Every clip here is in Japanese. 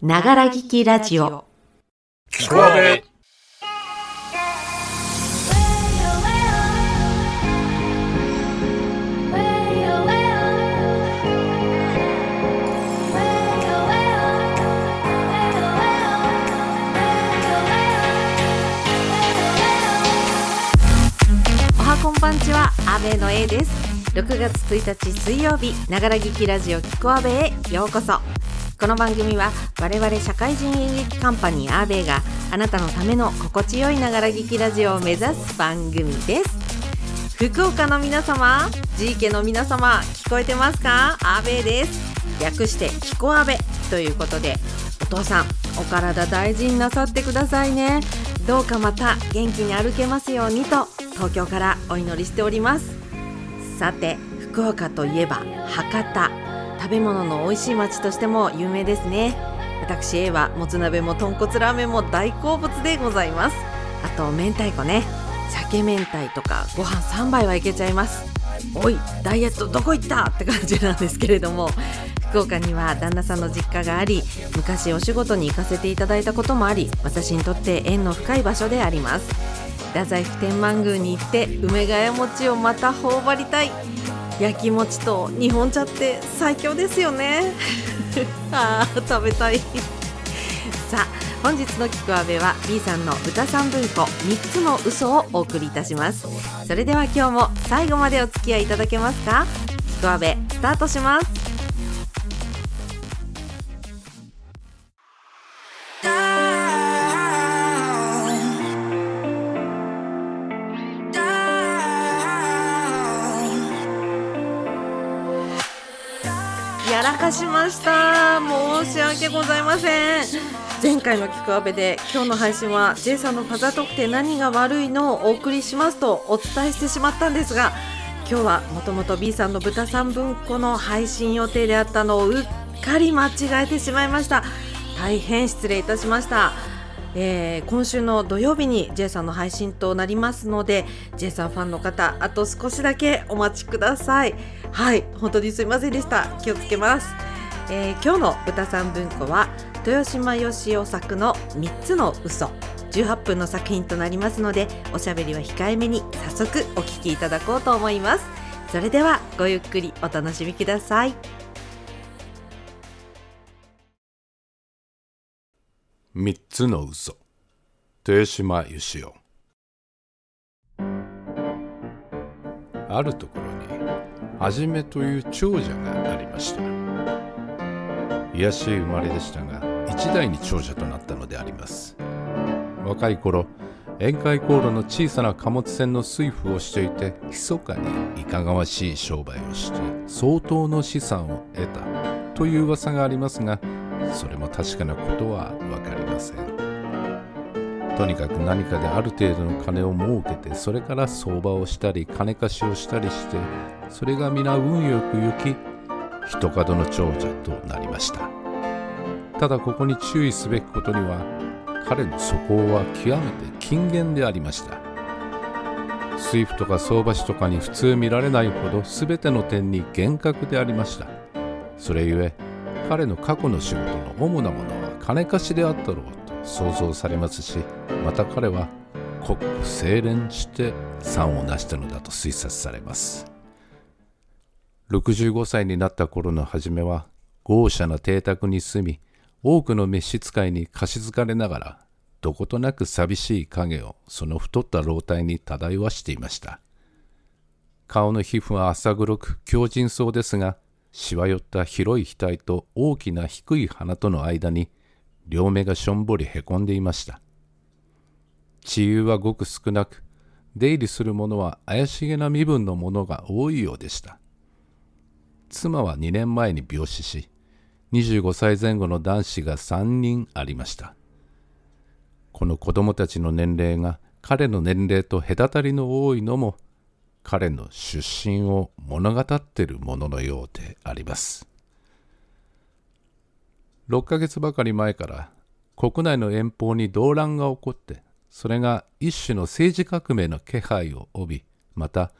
ながら聞きラジオ。聞こえおはこんばんちは阿部の A です。6月1日水曜日ながら聞きラジオ聞こアベへようこそこの番組は我々社会人演劇カンパニーアーベイがあなたのための心地よいながら聞きラジオを目指す番組です。福岡の皆様 G 家の皆様聞こえてますか？アーベイです。略してキコアベ。ということでお父さんお体大事になさってくださいね。どうかまた元気に歩けますようにと東京からお祈りしております。さて福岡といえば博多。食べ物の美味しい町としても有名ですね。私 A はもつ鍋も豚骨ラーメンも大好物でございます。あと明太子ね。鮭明太とかご飯3杯はいけちゃいます。おいダイエットどこ行ったって感じなんですけれども。福岡には旦那さんの実家があり昔お仕事に行かせていただいたこともあり私にとって縁の深い場所であります。太宰府天満宮に行って梅ヶ谷餅をまた頬張りたい。焼き餅と日本茶って最強ですよね。あー食べたい。さあ本日のキクアベは B さんの歌三文庫3つの嘘をお送りいたします。それでは今日も最後までお付き合いいただけますか？キクアベスタートしますしました。申し訳ございません。前回のキクアベで今日の配信は J さんのファザートークで何が悪いのをお送りしますとお伝えしてしまったんですが今日はもともと B さんの豚三分個の配信予定であったのをうっかり間違えてしまいました。大変失礼いたしました。えー今週の土曜日に J さんの配信となりますので J さんファンの方あと少しだけお待ちください。はい本当にすいませんでした。気をつけます、えー今日の歌三文庫は豊島義雄作の3つの嘘。18分の作品となりますのでおしゃべりは控えめに早速お聞きいただこうと思います。それではごゆっくりお楽しみください。三つの嘘。豊島義雄あるところにはじめという長者がありました。癒しい生まれでしたが一代に長者となったのであります。若い頃宴会航路の小さな貨物船の水夫をしていて密かにいかがわしい商売をして相当の資産を得たという噂がありますがそれも確かなことは分かりません。とにかく何かである程度の金を儲けてそれから相場をしたり金貸しをしたりしてそれが皆運よく行き一角の長者となりました。ただここに注意すべきことには彼の素行は極めて勤厳でありました。水夫とか相場師とかに普通見られないほど全ての点に厳格でありました。それゆえ彼の過去の仕事の主なものは金貸しであったろうと想像されますしまた彼は国庫清廉して産を成したのだと推察されます。65歳になった頃の初めは豪奢な邸宅に住み多くの召使いに貸し付かれながらどことなく寂しい影をその太った老体に漂わしていました。顔の皮膚は浅黒く強靭そうですがしわ寄った広い額と大きな低い鼻との間に両目がしょんぼりへこんでいました。治癒はごく少なく出入りする者は怪しげな身分の者が多いようでした。妻は2年前に病死し25歳前後の男子が3人ありました。この子供たちの年齢が彼の年齢と隔たりの多いのも彼の出身を物語っているもののようであります。6ヶ月ばかり前から国内の遠方に動乱が起こってそれが一種の政治革命の気配を帯びまた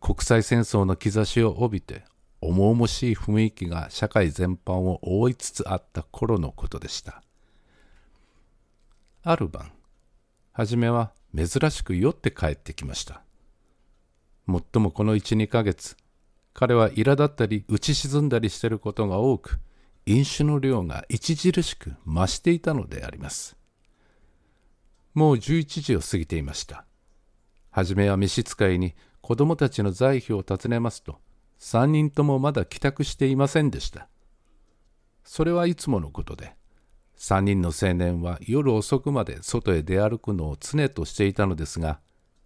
国際戦争の兆しを帯びて重々しい雰囲気が社会全般を覆いつつあった頃のことでした。ある晩、はじめは珍しく酔って帰ってきました。もっともこの1、2ヶ月、彼は苛立ったり打ち沈んだりしてることが多く、飲酒の量が著しく増していたのであります。もう11時を過ぎていました。はじめは召使いに子供たちの在費を尋ねますと、3人ともまだ帰宅していませんでした。それはいつものことで、3人の青年は夜遅くまで外へ出歩くのを常としていたのですが、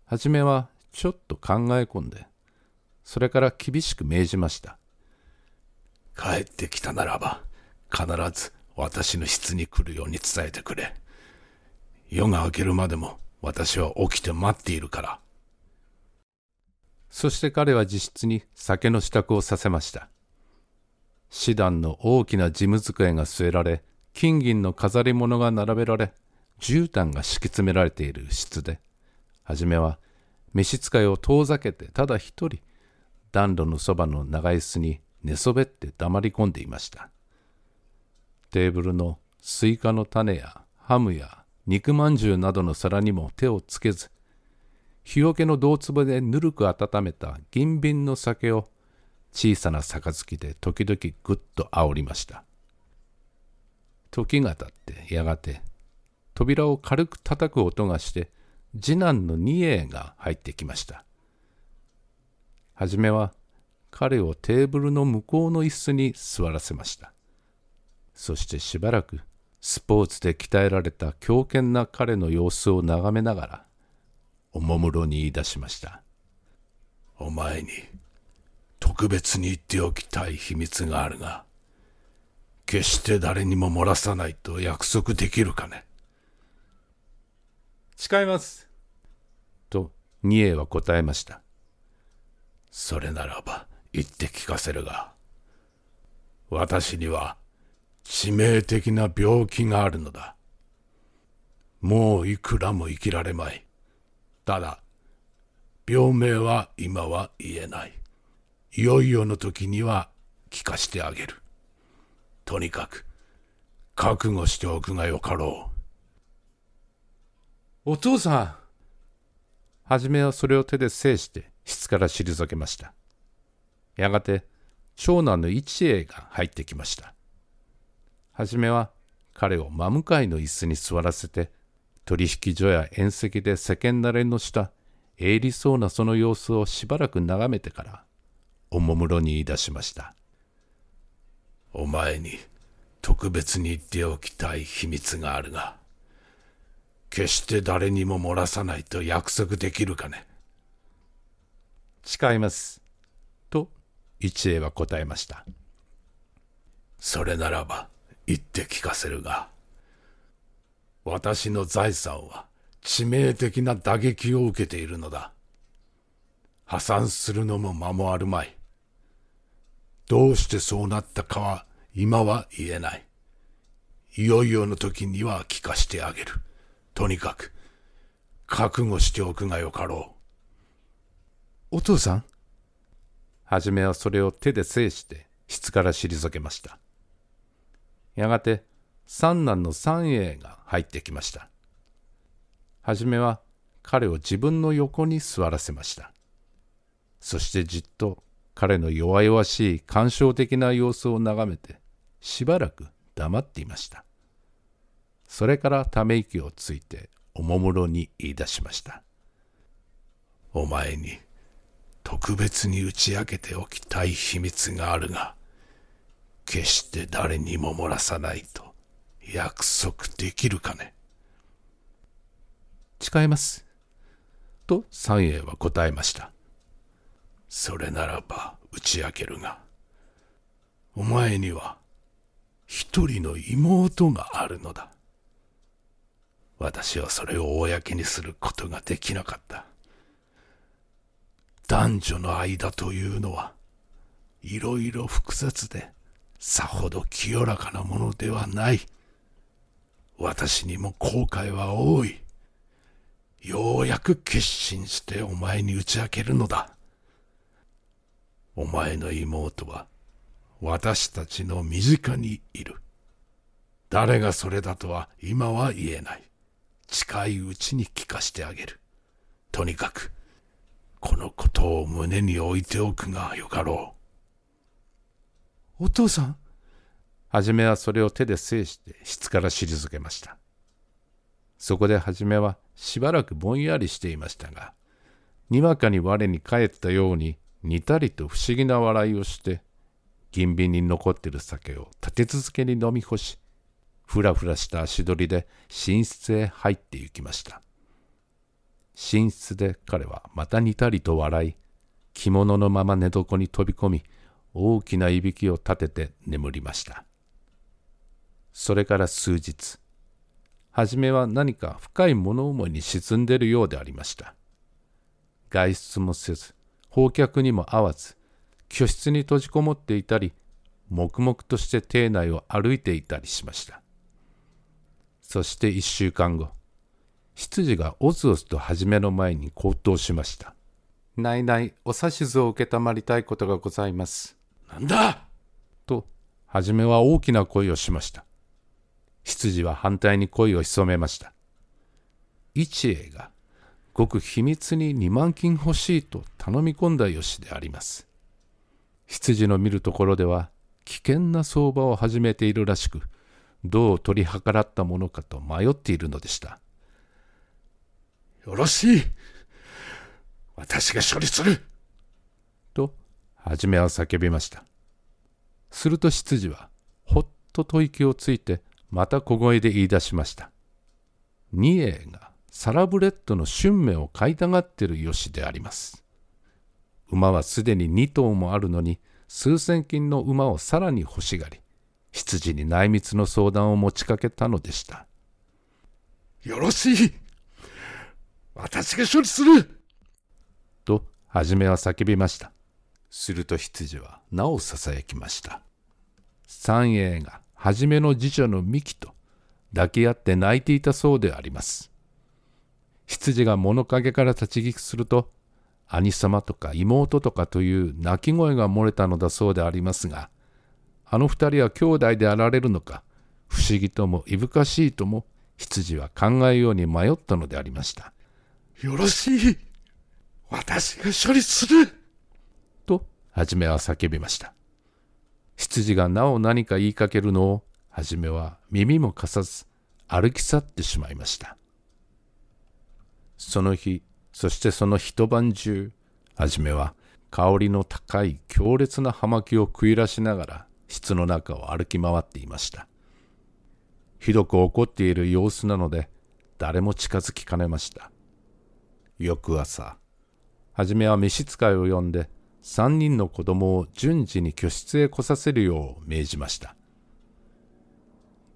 はじめはちょっと考え込んで、それから厳しく命じました。帰ってきたならば、必ず私の室に来るように伝えてくれ。夜が明けるまでも私は起きて待っているから。そして彼は自室に酒の支度をさせました。師団の大きな事務机が据えられ、金銀の飾り物が並べられ、絨毯が敷き詰められている室で、はじめは召使いを遠ざけてただ一人、暖炉のそばの長椅子に寝そべって黙り込んでいました。テーブルのスイカの種やハムや肉まんじゅうなどの皿にも手をつけず、日よけの銅壺でぬるく温めた銀瓶の酒を小さな杯で時々ぐっと煽りました。時が経ってやがて扉を軽く叩く音がして次男の二栄が入ってきました。はじめは彼をテーブルの向こうの椅子に座らせました。そしてしばらくスポーツで鍛えられた強健な彼の様子を眺めながら、おもむろに言い出しました。お前に特別に言っておきたい秘密があるが、決して誰にも漏らさないと約束できるかね。誓います。と、二栄は答えました。それならば言って聞かせるが、私には致命的な病気があるのだ。もういくらも生きられまい。ただ、病名は今は言えない。いよいよの時には聞かしてあげる。とにかく、覚悟しておくがよかろう。お父さんはじめはそれを手で制して室から退けました。やがて、長男の一栄が入ってきました。はじめは彼を真向かいの椅子に座らせて、取引所や宴席で世間慣れのした鋭利そうなその様子をしばらく眺めてから、おもむろに言い出しました。お前に特別に言っておきたい秘密があるが、決して誰にも漏らさないと約束できるかね。誓います。と、一栄は答えました。それならば、言って聞かせるが、私の財産は致命的な打撃を受けているのだ。破産するのも間もあるまい。どうしてそうなったかは今は言えない。いよいよの時には聞かしてあげる。とにかく、覚悟しておくがよかろう。お父さん？はじめはそれを手で制して質から退けました。やがて三男の三栄が入ってきました。はじめは彼を自分の横に座らせました。そしてじっと彼の弱々しい感傷的な様子を眺めてしばらく黙っていました。それからため息をついておもむろに言い出しました。お前に特別に打ち明けておきたい秘密があるが、決して誰にも漏らさないと約束できるかね？誓います。と三栄は答えました。それならば打ち明けるが、お前には一人の妹があるのだ。私はそれを公にすることができなかった。男女の間というのは、いろいろ複雑で、さほど清らかなものではない。私にも後悔は多い。ようやく決心してお前に打ち明けるのだ。お前の妹は私たちの身近にいる。誰がそれだとは今は言えない。近いうちに聞かしてあげる。とにかく、このことを胸に置いておくがよかろう。お父さんはじめはそれを手で制して質から退けました。そこではじめはしばらくぼんやりしていましたが、にわかに我に返ったように似たりと不思議な笑いをして、銀瓶に残ってる酒を立て続けに飲み干し、ふらふらした足取りで寝室へ入って行きました。寝室で彼はまた似たりと笑い、着物のまま寝床に飛び込み、大きないびきを立てて眠りました。それから数日、はじめは何か深い物思いに沈んでいるようでありました。外出もせず、放客にも会わず、居室に閉じこもっていたり、黙々として邸内を歩いていたりしました。そして一週間後、執事がおずおずと初めの前に口頭しました。ないないお指図を承りたいことがございます。なんだと、はじめは大きな声をしました。執事は反対に声を潜めました。一英が、ごく秘密に2万金欲しいと頼み込んだよしであります。執事の見るところでは、危険な相場を始めているらしく、どう取り計らったものかと迷っているのでした。よろしい。私が処理する。と、はじめは叫びました。すると執事は、ほっと吐息をついて、また小声で言い出しました。二英がサラブレッドの春芽を買いたがってるよしであります。馬はすでに2頭もあるのに、数千金の馬をさらに欲しがり、羊に内密の相談を持ちかけたのでした。よろしい私が処理すると、はじめは叫びました。すると羊はなおささやきました。三英がはじめの次女のミキと抱き合って泣いていたそうであります。羊が物陰から立ち聞きすると、兄様とか妹とかという泣き声が漏れたのだそうでありますが、あの二人は兄弟であられるのか、不思議ともいぶかしいとも、羊は考えように迷ったのでありました。よろしい。私が処理する。と、はじめは叫びました。羊がなお何か言いかけるのを、はじめは耳も貸さず、歩き去ってしまいました。その日、そしてその一晩中、はじめは香りの高い強烈な葉巻を食いらしながら室の中を歩き回っていました。ひどく怒っている様子なので、誰も近づきかねました。翌朝、はじめは召使いを呼んで、三人の子供を順次に居室へ来させるよう命じました。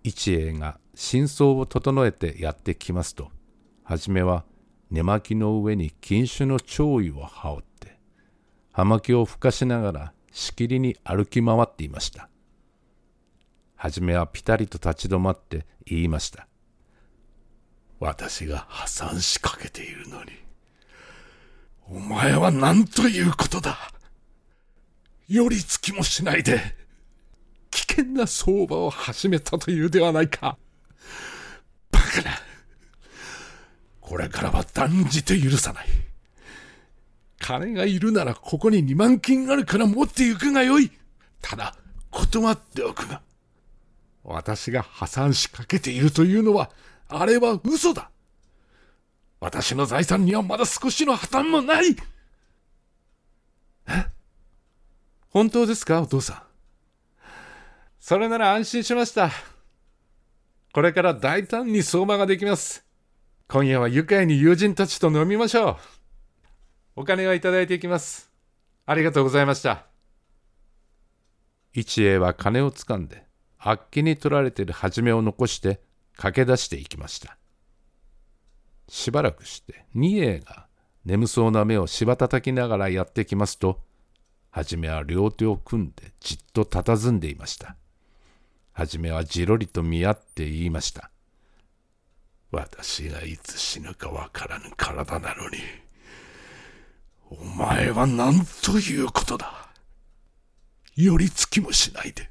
一英が真相を整えてやってきますと、はじめは寝巻きの上に禁酒の潮位を羽織って、葉巻をふかしながらしきりに歩き回っていました。はじめはぴたりと立ち止まって言いました。私が破産しかけているのに、お前は何ということだ寄り付きもしないで、危険な相場を始めたというではないか。バカな。これからは断じて許さない。金がいるならここに2万金あるから持って行くがよい。ただ、断っておくが。私が破産しかけているというのは、あれは嘘だ。私の財産にはまだ少しの破綻もない。え本当ですかお父さん？それなら安心しました。これから大胆に相馬ができます。今夜は愉快に友人たちと飲みましょう。お金はいただいていきます。ありがとうございました。一栄は金をつかんで、あっけに取られている初めを残して駆け出していきました。しばらくして二栄が眠そうな目をしばたたきながらやってきますと、はじめは両手を組んでじっと佇んでいました。はじめはじろりと見合って言いました。私がいつ死ぬかわからぬ体なのに、お前は何ということだ。寄り付きもしないで、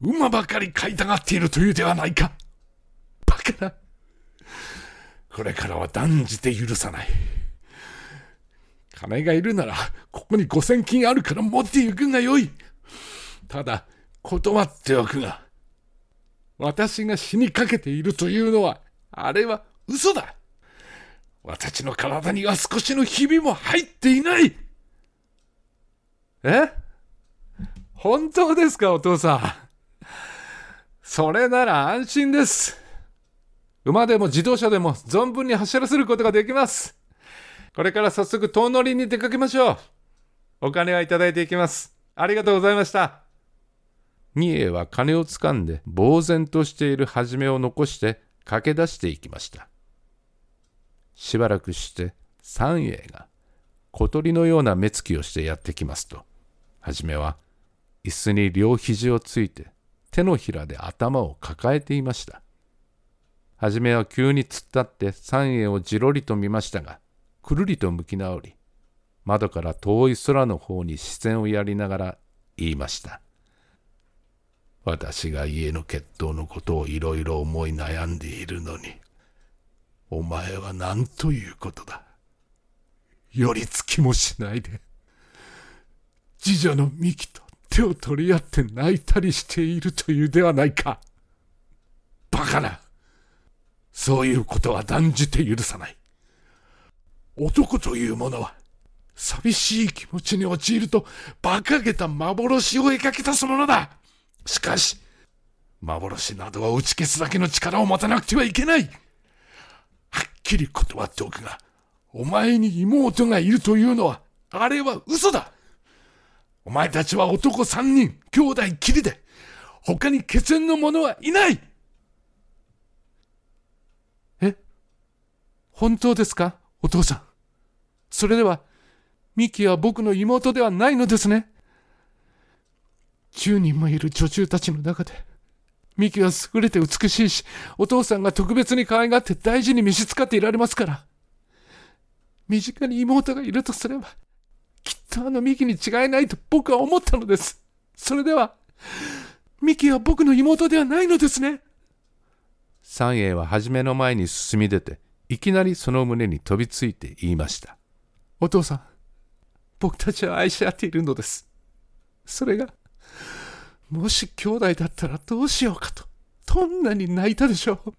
馬ばかり飼いたがっているというではないか。バカな。これからは断じて許さない。金がいるなら、ここに五千金あるから持って行くがよい。ただ、断っておくが、私が死にかけているというのは、あれは嘘だ。私の体には少しのひびも入っていない。え？本当ですか、お父さん。それなら安心です。馬でも自動車でも存分に走らせることができます。これから早速遠乗りに出かけましょう。お金はいただいていきます。ありがとうございました。三重は金をつかんで呆然としているはじめを残して駆け出していきました。しばらくして三栄が小鳥のような目つきをしてやってきますと、はじめは椅子に両肘をついて手のひらで頭を抱えていました。はじめは急に突っ立って三栄をじろりと見ましたが、くるりと向き直り、窓から遠い空の方に視線をやりながら言いました。私が家の決闘のことをいろいろ思い悩んでいるのに、お前は何ということだ。寄り付きもしないで、次女のミキと手を取り合って泣いたりしているというではないか。バカな。そういうことは断じて許さない。男というものは、寂しい気持ちに陥ると、馬鹿げた幻を描き出すものだ。しかし、幻などは打ち消すだけの力を持たなくてはいけない。はっきり断っておくが、お前に妹がいるというのは、あれは嘘だ。お前たちは男三人、兄弟きりで、他に血縁の者はいないえ？本当ですか？お父さん。それでは、ミキは僕の妹ではないのですね。10人もいる女中たちの中で、ミキは優れて美しいし、お父さんが特別に可愛がって大事に召使っていられますから。身近に妹がいるとすれば、きっとあのミキに違いないと僕は思ったのです。それでは、ミキは僕の妹ではないのですね。三栄は初めの前に進み出て、いきなりその胸に飛びついて言いました。お父さん、僕たちは愛し合っているのです。それが、もし兄弟だったらどうしようかと、どんなに泣いたでしょう。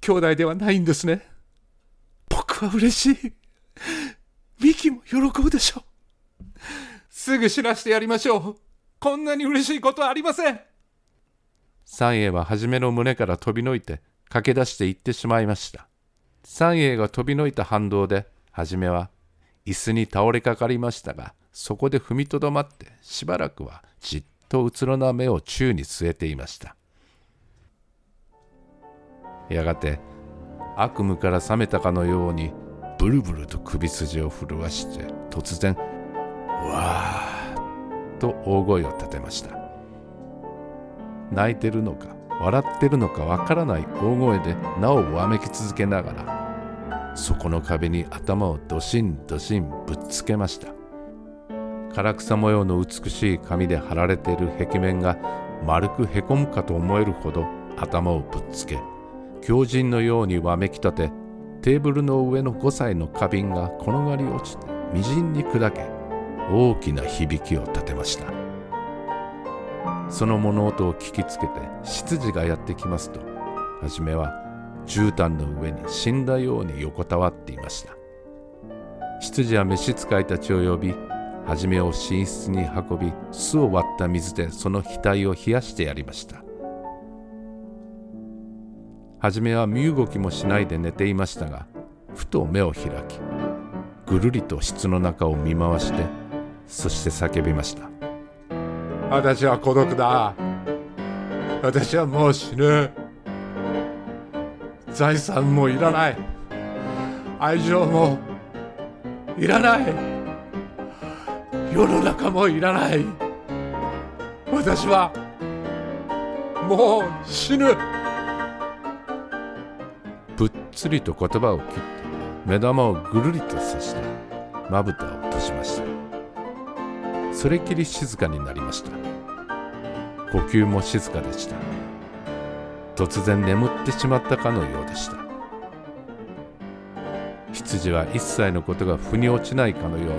兄弟ではないんですね。僕は嬉しい。ミキも喜ぶでしょう。すぐ知らせてやりましょう。こんなに嬉しいことはありません。三栄は初めの胸から飛びのいて駆け出して行ってしまいました。三栄が飛びのいた反動で、はじめは椅子に倒れかかりましたが、そこで踏みとどまってしばらくはじっとうつろな目を宙に据えていました。やがて悪夢から覚めたかのようにブルブルと首筋を震わして突然「わー」と大声を立てました泣いてるのか笑ってるのかわからない大声でなおわめき続けながらそこの壁に頭をドシンドシンぶっつけました。唐草模様の美しい紙で貼られている壁面が丸くへこむかと思えるほど頭をぶっつけ狂人のようにわめき立てテーブルの上の5歳の花瓶が転がり落ちてみじんに砕け大きな響きを立てました。その物音を聞きつけて執事がやってきますとはじめは絨毯の上に死んだように横たわっていました。執事は召使いたちを呼びはじめを寝室に運び巣を割った水でその額を冷やしてやりました。はじめは身動きもしないで寝ていましたがふと目を開きぐるりと室の中を見回してそして叫びました。私は孤独だ。私はもう死ぬ。財産もいらない。愛情もいらない。世の中もいらない。私はもう死ぬ。ぷっつりと言葉を切って目玉をぐるりとさしてまぶたを閉じました。それきり静かになりました。呼吸も静かでした。突然眠ってしまったかのようでした。羊は一切のことが腑に落ちないかのように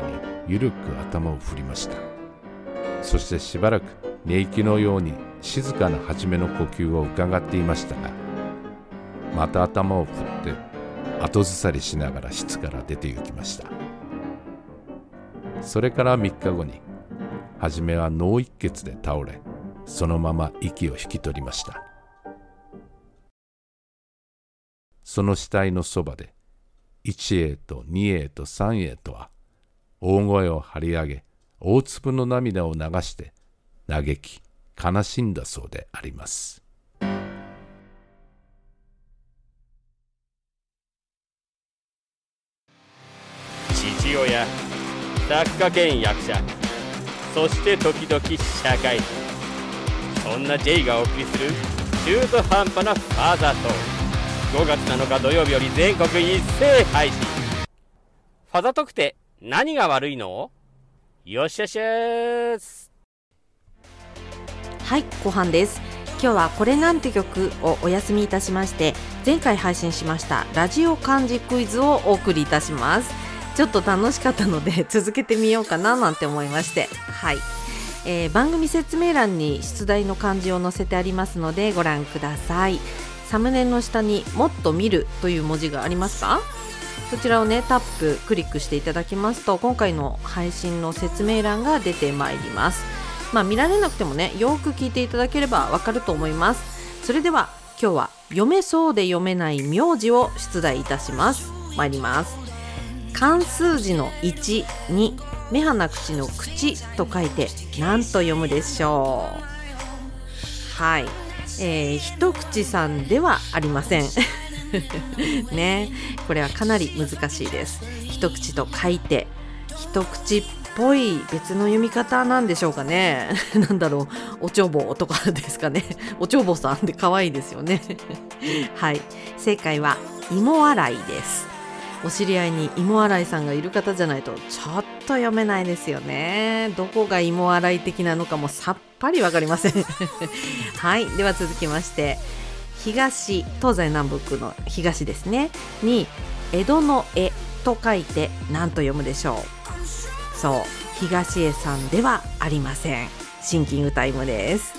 ゆるく頭を振りました。そしてしばらく寝息のように静かな初めの呼吸を伺っていましたがまた頭を振って後ずさりしながら室から出て行きました。それから3日後に初めは脳一血で倒れそのまま息を引き取りました。その死体のそばで1 A と2 A と3 A とは大声を張り上げ大粒の涙を流して嘆き悲しんだそうであります。父親作家兼役者そして時々社会人。そんな J がお送りする中途半端なファーザートー5月7日土曜日より全国一斉配信。ファザトクって何が悪いの？よっしゃしゃす。はい後半です。今日はこれなんて曲をお休みいたしまして前回配信しましたラジオ漢字クイズをお送りいたします。ちょっと楽しかったので 続けてみようかななんて思いまして。はい、えー、番組説明欄に出題の漢字を載せてありますのでご覧ください。サムネの下にもっと見るという文字がありますか？そちらをねタップクリックしていただきますと今回の配信の説明欄が出てまいります。まあ見られなくてもねよく聞いていただければわかると思います。それでは今日は読めそうで読めない名字を出題いたします。参ります。漢数字の1に目鼻口の口と書いて何と読むでしょう。はい、えー、一口さんではありません。ね。これはかなり難しいです。一口と書いて一口っぽい別の読み方なんでしょうかね。なんだろう。おちょぼとかですかね。おちょぼさんって可愛いですよね。はい。正解は芋洗いです。お知り合いに芋洗いさんがいる方じゃないとちょっと読めないですよね。どこが芋洗い的なのかもさっぱりわかりません。はい。では続きまして東東西南北の東ですね。に江戸の絵と書いて何と読むでしょう。そう。東江さんではありません。シンキングタイムです。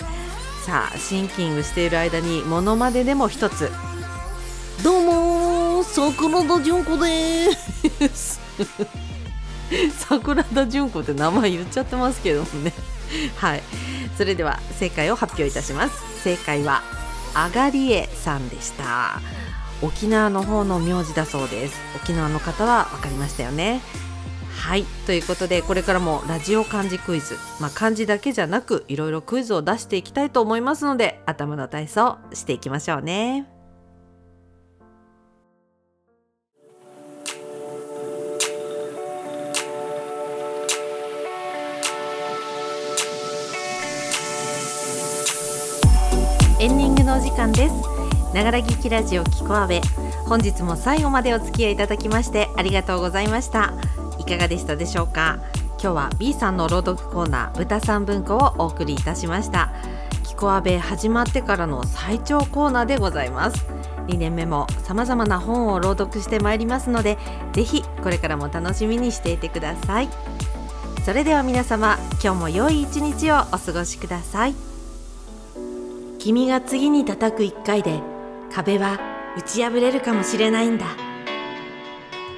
さあシンキングしている間にモノマネでも一つ。どうも桜田淳子です。桜田淳子って名前言っちゃってますけどもね。はい。それでは正解を発表いたします。正解はあがりえさんでした。沖縄の方の名字だそうです。沖縄の方は分かりましたよね。はい。ということでこれからもラジオ漢字クイズ、まあ、漢字だけじゃなくいろいろクイズを出していきたいと思いますので頭の体操していきましょうね。時間です。ながら聞きラジオキコアベ本日も最後までお付き合いいただきましてありがとうございました。いかがでしたでしょうか？今日は B さんの朗読コーナー豚さん文庫をお送りいたしました。キコアベ始まってからの最長コーナーでございます。2年目も様々な本を朗読してまいりますのでぜひこれからも楽しみにしていてください。それでは皆様今日も良い一日をお過ごしください。君が次に叩く1回で壁は打ち破れるかもしれないんだ。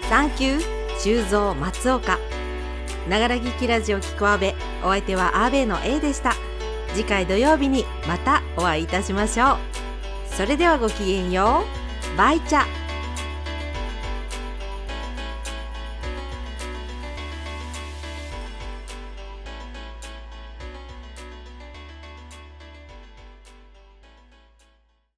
サンキュー修造松岡。ながら聞きラジオ聞くアベお相手はアーベの A でした。次回土曜日にまたお会いいたしましょう。それではごきげんよう。バイチャ。